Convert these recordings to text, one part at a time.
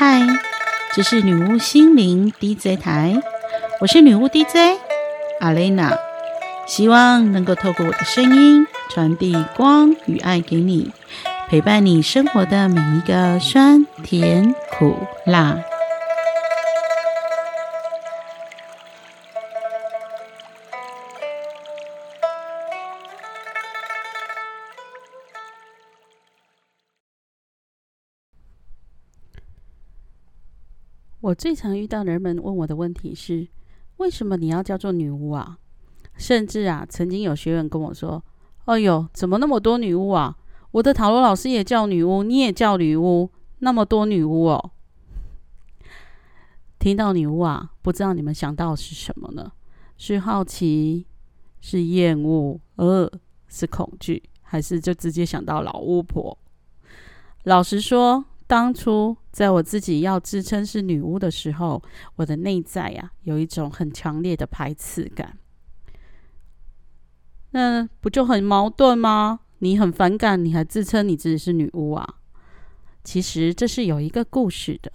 嗨，这是女巫心灵 DJ 台，我是女巫 DJ 阿蕾娜，希望能够透过我的声音传递光与爱给你，陪伴你生活的每一个酸甜苦辣。我最常遇到人们问我的问题是：为什么你要叫做女巫啊？甚至啊，曾经有学员跟我说：“哎呦，怎么那么多女巫啊？我的塔罗老师也叫女巫，你也叫女巫，那么多女巫哦。”听到女巫啊，不知道你们想到是什么呢？是好奇，是厌恶，呃，是恐惧，还是就直接想到老巫婆？老实说。当初在我自己要自称是女巫的时候，我的内在呀有一种很强烈的排斥感。那不就很矛盾吗？你很反感，你还自称你自己是女巫啊？其实这是有一个故事的。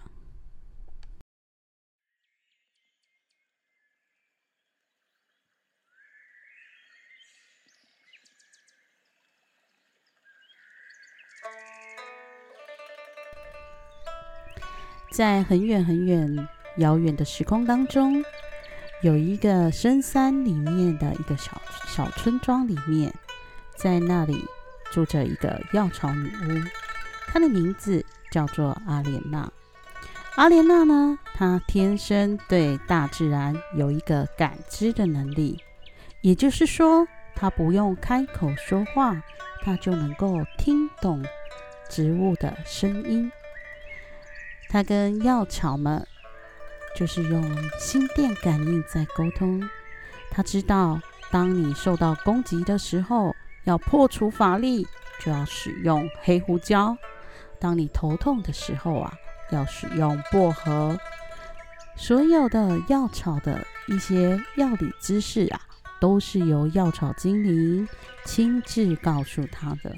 在很远很远、遥远的时空当中，有一个深山里面的一个小小村庄里面，在那里住着一个药草女巫，她的名字叫做阿莲娜。阿莲娜呢，她天生对大自然有一个感知的能力，也就是说，她不用开口说话，她就能够听懂植物的声音。他跟药草们就是用心电感应在沟通。他知道，当你受到攻击的时候，要破除法力，就要使用黑胡椒；当你头痛的时候啊，要使用薄荷。所有的药草的一些药理知识啊，都是由药草精灵亲自告诉他的。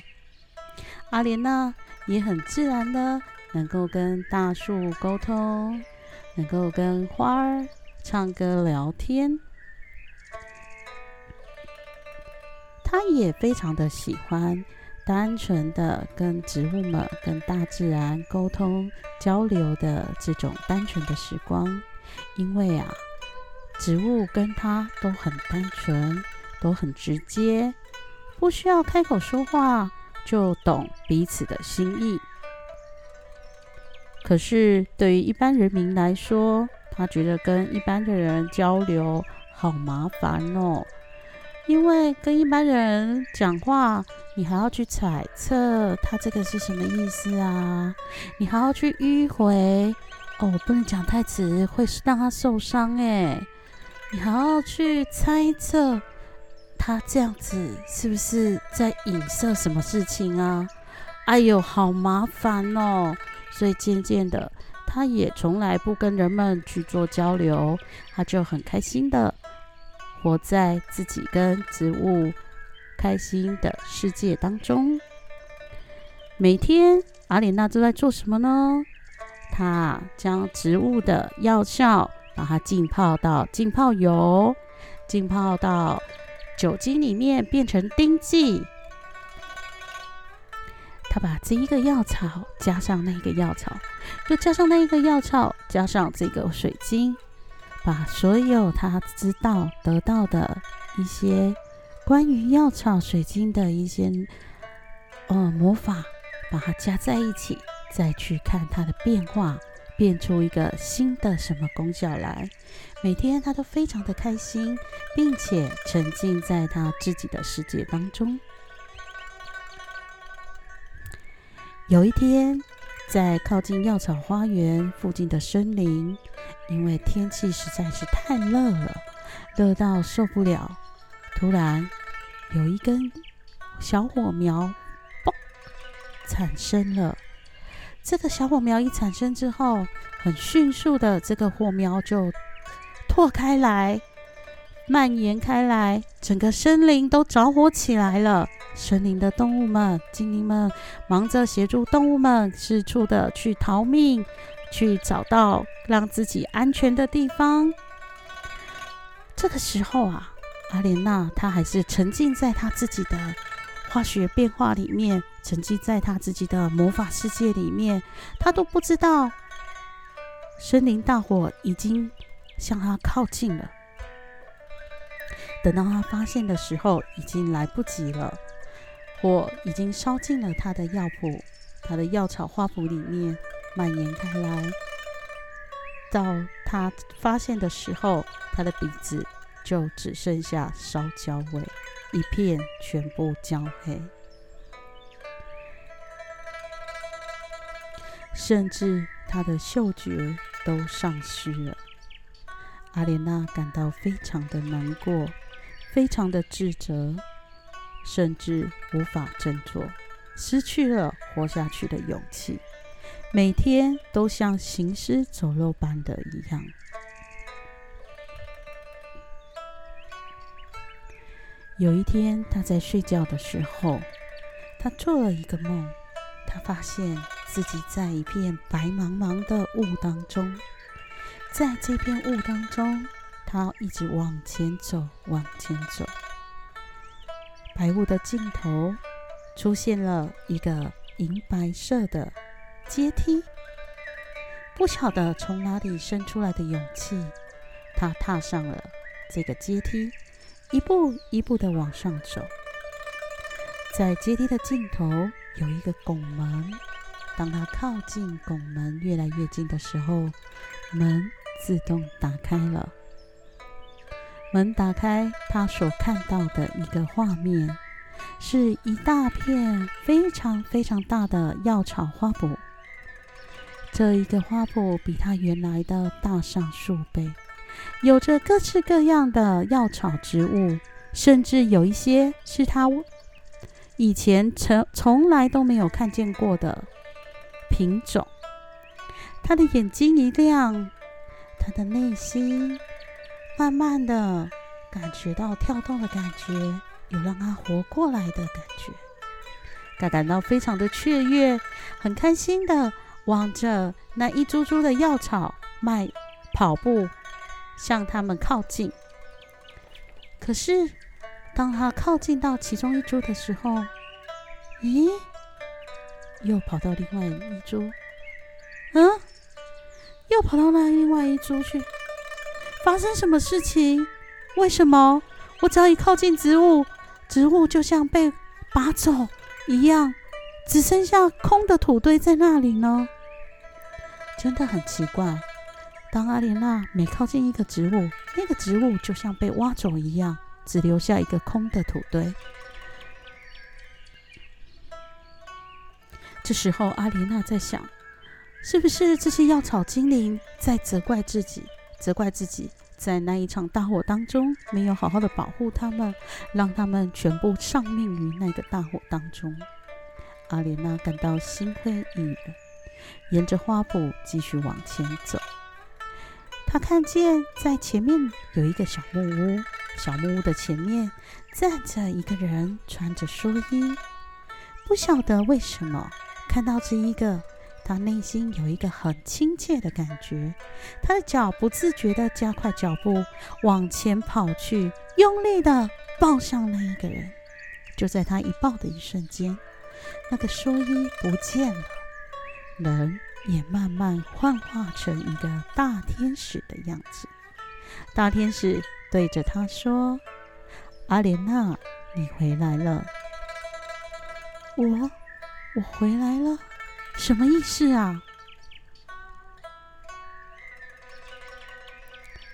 阿莲娜也很自然的。能够跟大树沟通，能够跟花儿唱歌聊天，他也非常的喜欢单纯的跟植物们、跟大自然沟通交流的这种单纯的时光，因为啊，植物跟他都很单纯，都很直接，不需要开口说话就懂彼此的心意。可是，对于一般人民来说，他觉得跟一般的人交流好麻烦哦。因为跟一般人讲话，你还要去揣测他这个是什么意思啊，你还要去迂回哦，不能讲太直，会让他受伤哎。你还要去猜测他这样子是不是在影射什么事情啊？哎呦，好麻烦哦。所以渐渐的，他也从来不跟人们去做交流，他就很开心的活在自己跟植物开心的世界当中。每天，阿莲娜都在做什么呢？她将植物的药效把它浸泡到浸泡油，浸泡到酒精里面，变成丁剂。他把这一个药草加上那个药草，又加上那一个药草，加上这个水晶，把所有他知道得到的一些关于药草、水晶的一些呃魔法，把它加在一起，再去看它的变化，变出一个新的什么功效来。每天他都非常的开心，并且沉浸在他自己的世界当中。有一天，在靠近药草花园附近的森林，因为天气实在是太热了，热到受不了。突然，有一根小火苗，嘣，产生了。这个小火苗一产生之后，很迅速的，这个火苗就拓开来。蔓延开来，整个森林都着火起来了。森林的动物们、精灵们忙着协助动物们四处的去逃命，去找到让自己安全的地方。这个时候啊，阿莲娜她还是沉浸在她自己的化学变化里面，沉浸在她自己的魔法世界里面，她都不知道森林大火已经向她靠近了。等到她发现的时候，已经来不及了。火已经烧进了他的药谱，他的药草花圃里面蔓延开来。到他发现的时候，他的鼻子就只剩下烧焦味，一片全部焦黑，甚至他的嗅觉都丧失了。阿莲娜感到非常的难过，非常的自责。甚至无法振作，失去了活下去的勇气，每天都像行尸走肉般的一样。有一天，他在睡觉的时候，他做了一个梦，他发现自己在一片白茫茫的雾当中，在这片雾当中，他一直往前走，往前走。白雾的尽头，出现了一个银白色的阶梯。不晓得从哪里生出来的勇气，他踏上了这个阶梯，一步一步的往上走。在阶梯的尽头有一个拱门，当他靠近拱门越来越近的时候，门自动打开了。门打开，他所看到的一个画面，是一大片非常非常大的药草花圃。这一个花圃比他原来的大上数倍，有着各式各样的药草植物，甚至有一些是他以前从从来都没有看见过的品种。他的眼睛一亮，他的内心。慢慢的感觉到跳动的感觉，有让他活过来的感觉，他感到非常的雀跃，很开心的望着那一株株的药草迈跑步向他们靠近。可是当他靠近到其中一株的时候，咦，又跑到另外一株，嗯，又跑到那另外一株去。发生什么事情？为什么我只要一靠近植物，植物就像被拔走一样，只剩下空的土堆在那里呢？真的很奇怪。当阿莲娜每靠近一个植物，那个植物就像被挖走一样，只留下一个空的土堆。这时候，阿莲娜在想，是不是这些药草精灵在责怪自己？责怪自己在那一场大火当中没有好好的保护他们，让他们全部丧命于那个大火当中。阿莲娜感到心灰意冷，沿着花圃继续往前走。她看见在前面有一个小木屋，小木屋的前面站着一个人，穿着蓑衣。不晓得为什么，看到这一个。他内心有一个很亲切的感觉，他的脚不自觉地加快脚步往前跑去，用力地抱上那一个人。就在他一抱的一瞬间，那个蓑衣不见了，人也慢慢幻化成一个大天使的样子。大天使对着他说：“阿莲娜，你回来了。我，我回来了。”什么意思啊？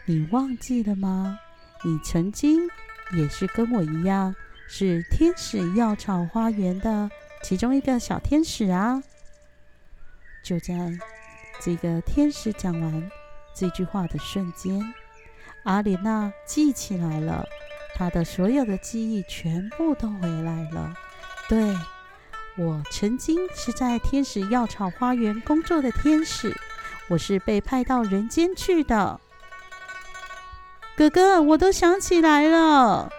你忘记了吗？你曾经也是跟我一样，是天使药草花园的其中一个小天使啊！就在这个天使讲完这句话的瞬间，阿莲娜记起来了，她的所有的记忆全部都回来了。对。我曾经是在天使药草花园工作的天使，我是被派到人间去的。哥哥，我都想起来了。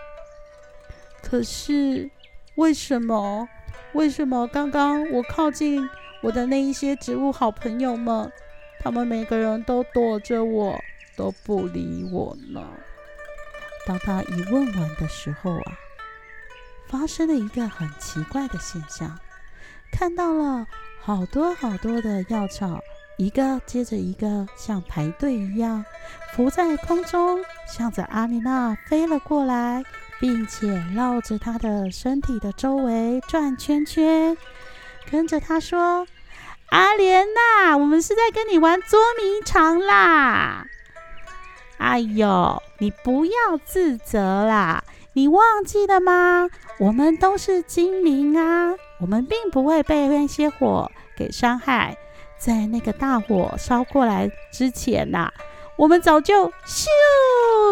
可是，为什么？为什么刚刚我靠近我的那一些植物好朋友们，他们每个人都躲着我，都不理我呢。当他一问完的时候啊，发生了一个很奇怪的现象，看到了好多好多的药草，一个接着一个，像排队一样，浮在空中，向着阿丽娜飞了过来，并且绕着她的身体的周围转圈圈，跟着她说。阿莲娜，我们是在跟你玩捉迷藏啦！哎呦，你不要自责啦！你忘记了吗？我们都是精灵啊，我们并不会被那些火给伤害。在那个大火烧过来之前呐，我们早就咻，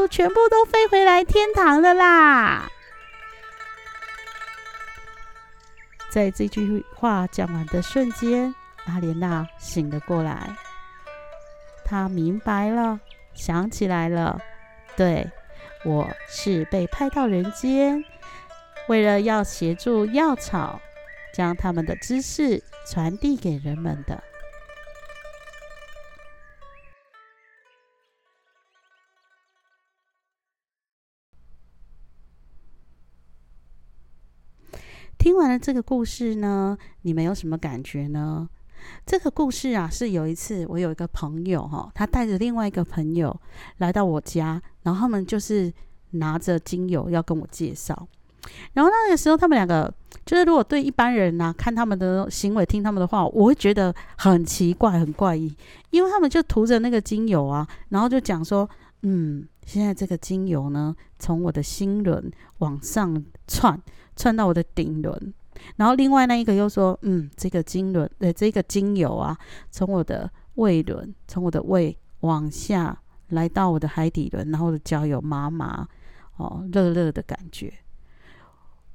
全部都飞回来天堂了啦！在这句话讲完的瞬间。阿莲娜醒了过来，她明白了，想起来了，对我是被派到人间，为了要协助药草将他们的知识传递给人们的。听完了这个故事呢，你们有什么感觉呢？这个故事啊，是有一次我有一个朋友哈，他带着另外一个朋友来到我家，然后他们就是拿着精油要跟我介绍。然后那个时候，他们两个就是如果对一般人呐，看他们的行为、听他们的话，我会觉得很奇怪、很怪异，因为他们就涂着那个精油啊，然后就讲说，嗯，现在这个精油呢，从我的心轮往上窜，窜到我的顶轮。然后另外那一个又说，嗯，这个经轮，呃，这个精油啊，从我的胃轮，从我的胃往下来到我的海底轮，然后的脚有麻麻，哦，热热的感觉。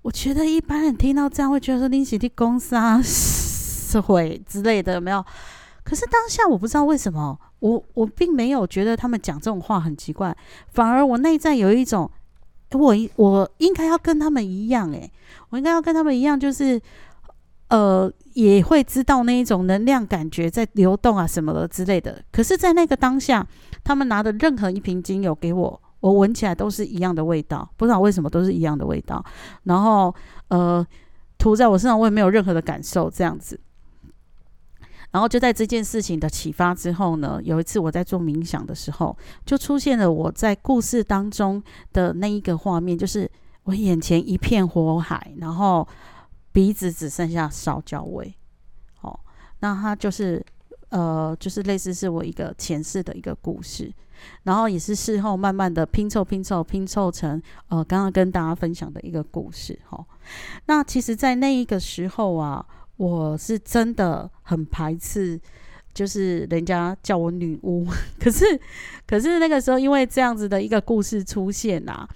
我觉得一般人听到这样会觉得说，你起的公司啊，是会之类的，有没有？可是当下我不知道为什么，我我并没有觉得他们讲这种话很奇怪，反而我内在有一种。我我应该要跟他们一样，诶，我应该要跟他们一样，就是呃，也会知道那一种能量感觉在流动啊什么的之类的。可是，在那个当下，他们拿的任何一瓶精油给我，我闻起来都是一样的味道，不知道为什么都是一样的味道。然后呃，涂在我身上，我也没有任何的感受，这样子。然后就在这件事情的启发之后呢，有一次我在做冥想的时候，就出现了我在故事当中的那一个画面，就是我眼前一片火海，然后鼻子只剩下烧焦味。哦，那它就是呃，就是类似是我一个前世的一个故事，然后也是事后慢慢的拼凑、拼凑、拼凑成呃，刚刚跟大家分享的一个故事。哈，那其实，在那一个时候啊。我是真的很排斥，就是人家叫我女巫。可是，可是那个时候因为这样子的一个故事出现呐，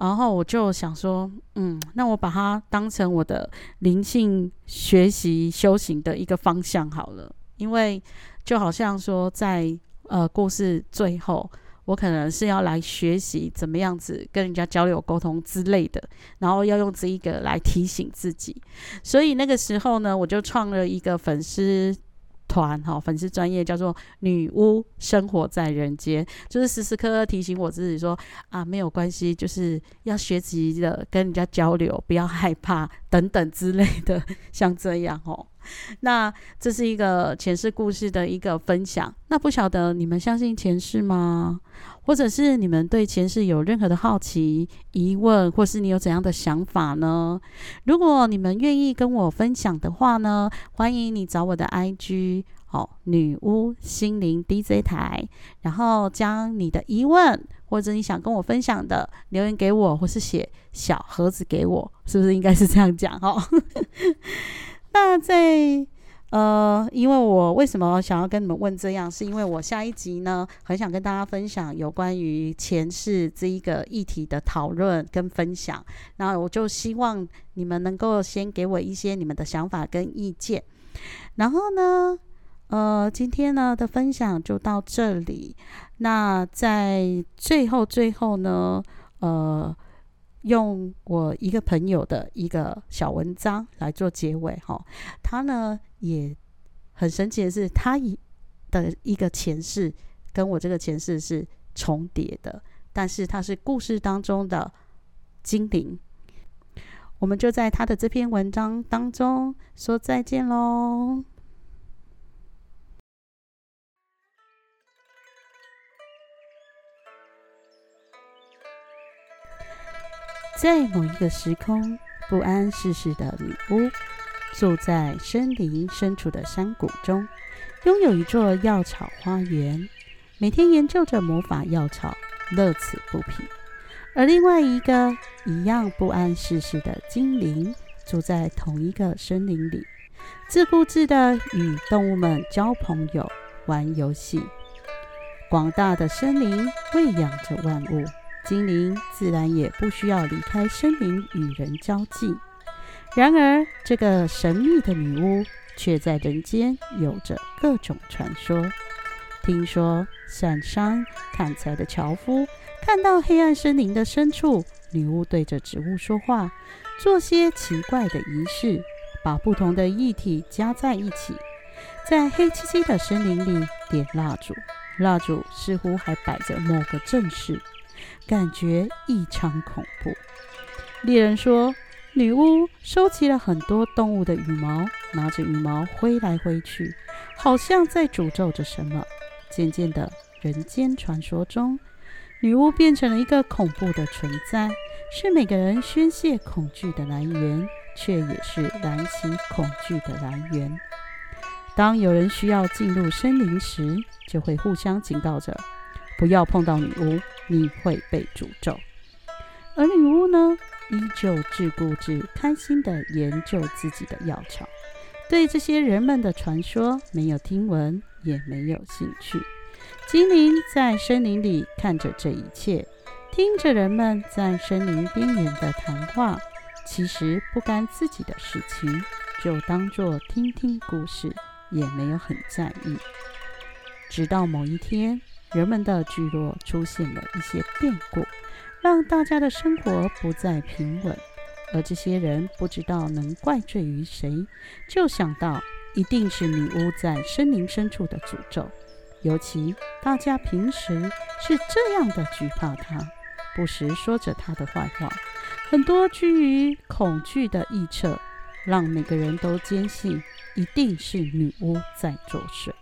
然后我就想说，嗯，那我把它当成我的灵性学习修行的一个方向好了。因为就好像说，在呃故事最后。我可能是要来学习怎么样子跟人家交流沟通之类的，然后要用这一个来提醒自己。所以那个时候呢，我就创了一个粉丝团，哈，粉丝专业叫做“女巫生活在人间”，就是时时刻刻提醒我自己说啊，没有关系，就是要学习的跟人家交流，不要害怕等等之类的，像这样哦。那这是一个前世故事的一个分享。那不晓得你们相信前世吗？或者是你们对前世有任何的好奇、疑问，或是你有怎样的想法呢？如果你们愿意跟我分享的话呢，欢迎你找我的 IG 哦，女巫心灵 DJ 台，然后将你的疑问或者你想跟我分享的留言给我，或是写小盒子给我，是不是应该是这样讲哦？那在呃，因为我为什么想要跟你们问这样，是因为我下一集呢，很想跟大家分享有关于前世这一个议题的讨论跟分享。那我就希望你们能够先给我一些你们的想法跟意见。然后呢，呃，今天呢的分享就到这里。那在最后最后呢，呃。用我一个朋友的一个小文章来做结尾哈，他呢也很神奇的是，他也的一个前世，跟我这个前世是重叠的，但是他是故事当中的精灵。我们就在他的这篇文章当中说再见喽。在某一个时空，不谙世事的女巫住在森林深处的山谷中，拥有一座药草花园，每天研究着魔法药草，乐此不疲。而另外一个一样不谙世事的精灵，住在同一个森林里，自顾自地与动物们交朋友、玩游戏。广大的森林喂养着万物。精灵自然也不需要离开森林与人交际。然而，这个神秘的女巫却在人间有着各种传说。听说，上山砍柴的樵夫看到黑暗森林的深处，女巫对着植物说话，做些奇怪的仪式，把不同的液体加在一起，在黑漆漆的森林里点蜡烛。蜡烛似乎还摆着某个正事。感觉异常恐怖。猎人说，女巫收集了很多动物的羽毛，拿着羽毛挥来挥去，好像在诅咒着什么。渐渐的，人间传说中，女巫变成了一个恐怖的存在，是每个人宣泄恐惧的来源，却也是燃起恐惧的来源。当有人需要进入森林时，就会互相警告着。不要碰到女巫，你会被诅咒。而女巫呢，依旧自顾自、开心地研究自己的药草，对这些人们的传说没有听闻，也没有兴趣。精灵在森林里看着这一切，听着人们在森林边缘的谈话，其实不干自己的事情，就当做听听故事，也没有很在意。直到某一天。人们的聚落出现了一些变故，让大家的生活不再平稳。而这些人不知道能怪罪于谁，就想到一定是女巫在森林深处的诅咒。尤其大家平时是这样的惧怕她，不时说着她的坏话，很多居于恐惧的臆测，让每个人都坚信一定是女巫在作祟。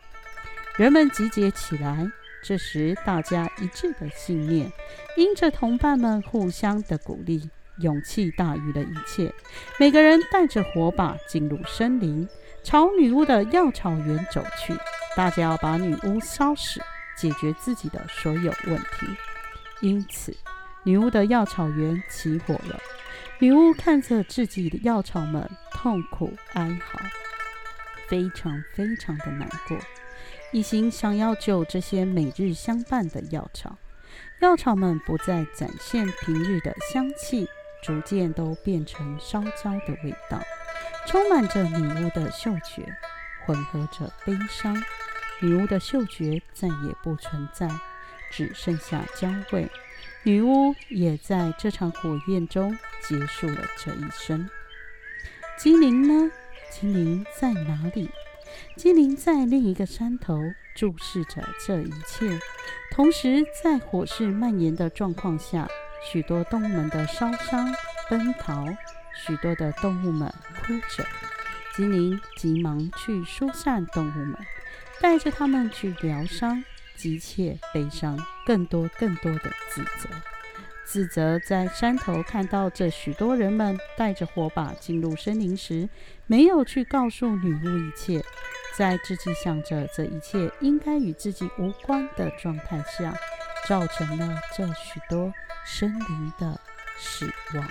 人们集结起来。这时，大家一致的信念，因着同伴们互相的鼓励，勇气大于了一切。每个人带着火把进入森林，朝女巫的药草园走去。大家要把女巫烧死，解决自己的所有问题。因此，女巫的药草园起火了。女巫看着自己的药草们痛苦哀嚎，非常非常的难过。一心想要救这些每日相伴的药草，药草们不再展现平日的香气，逐渐都变成烧焦的味道，充满着女巫的嗅觉，混合着悲伤。女巫的嗅觉再也不存在，只剩下焦味。女巫也在这场火焰中结束了这一生。精灵呢？精灵在哪里？精灵在另一个山头注视着这一切，同时在火势蔓延的状况下，许多动物们的烧伤、奔逃，许多的动物们哭着。精灵急忙去疏散动物们，带着他们去疗伤，急切悲伤，更多更多的自责。自责在山头看到这许多人们带着火把进入森林时，没有去告诉女巫一切，在自己想着这一切应该与自己无关的状态下，造成了这许多森林的死亡。